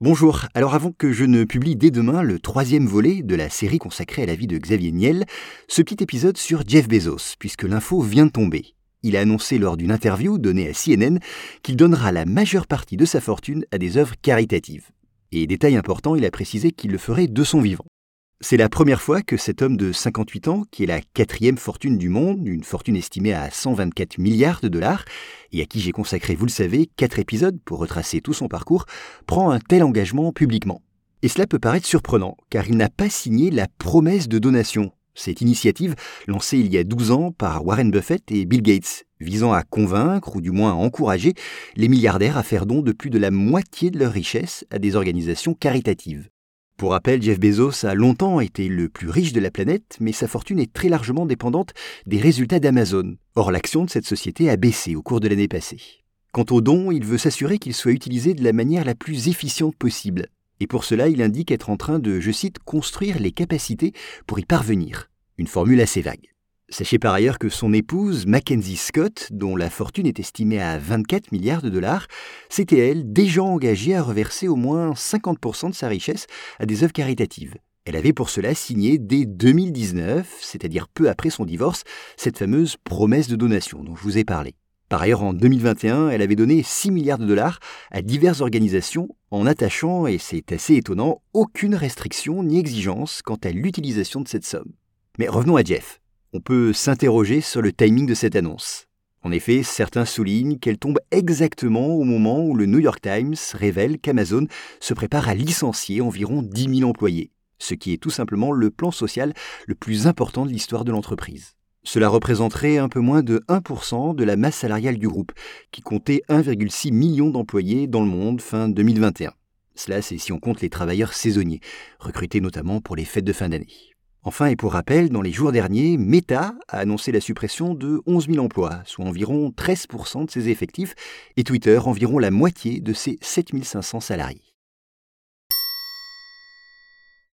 Bonjour, alors avant que je ne publie dès demain le troisième volet de la série consacrée à la vie de Xavier Niel, ce petit épisode sur Jeff Bezos, puisque l'info vient de tomber. Il a annoncé lors d'une interview donnée à CNN qu'il donnera la majeure partie de sa fortune à des œuvres caritatives. Et détail important, il a précisé qu'il le ferait de son vivant. C'est la première fois que cet homme de 58 ans, qui est la quatrième fortune du monde, une fortune estimée à 124 milliards de dollars, et à qui j'ai consacré, vous le savez, quatre épisodes pour retracer tout son parcours, prend un tel engagement publiquement. Et cela peut paraître surprenant, car il n'a pas signé la promesse de donation, cette initiative lancée il y a 12 ans par Warren Buffett et Bill Gates, visant à convaincre, ou du moins à encourager, les milliardaires à faire don de plus de la moitié de leur richesse à des organisations caritatives. Pour rappel, Jeff Bezos a longtemps été le plus riche de la planète, mais sa fortune est très largement dépendante des résultats d'Amazon. Or, l'action de cette société a baissé au cours de l'année passée. Quant aux dons, il veut s'assurer qu'ils soient utilisés de la manière la plus efficiente possible. Et pour cela, il indique être en train de, je cite, construire les capacités pour y parvenir. Une formule assez vague. Sachez par ailleurs que son épouse, Mackenzie Scott, dont la fortune est estimée à 24 milliards de dollars, s'était elle déjà engagée à reverser au moins 50% de sa richesse à des œuvres caritatives. Elle avait pour cela signé dès 2019, c'est-à-dire peu après son divorce, cette fameuse promesse de donation dont je vous ai parlé. Par ailleurs, en 2021, elle avait donné 6 milliards de dollars à diverses organisations en attachant, et c'est assez étonnant, aucune restriction ni exigence quant à l'utilisation de cette somme. Mais revenons à Jeff on peut s'interroger sur le timing de cette annonce. En effet, certains soulignent qu'elle tombe exactement au moment où le New York Times révèle qu'Amazon se prépare à licencier environ 10 000 employés, ce qui est tout simplement le plan social le plus important de l'histoire de l'entreprise. Cela représenterait un peu moins de 1% de la masse salariale du groupe, qui comptait 1,6 million d'employés dans le monde fin 2021. Cela, c'est si on compte les travailleurs saisonniers, recrutés notamment pour les fêtes de fin d'année. Enfin, et pour rappel, dans les jours derniers, Meta a annoncé la suppression de 11 000 emplois, soit environ 13% de ses effectifs, et Twitter environ la moitié de ses 7 500 salariés.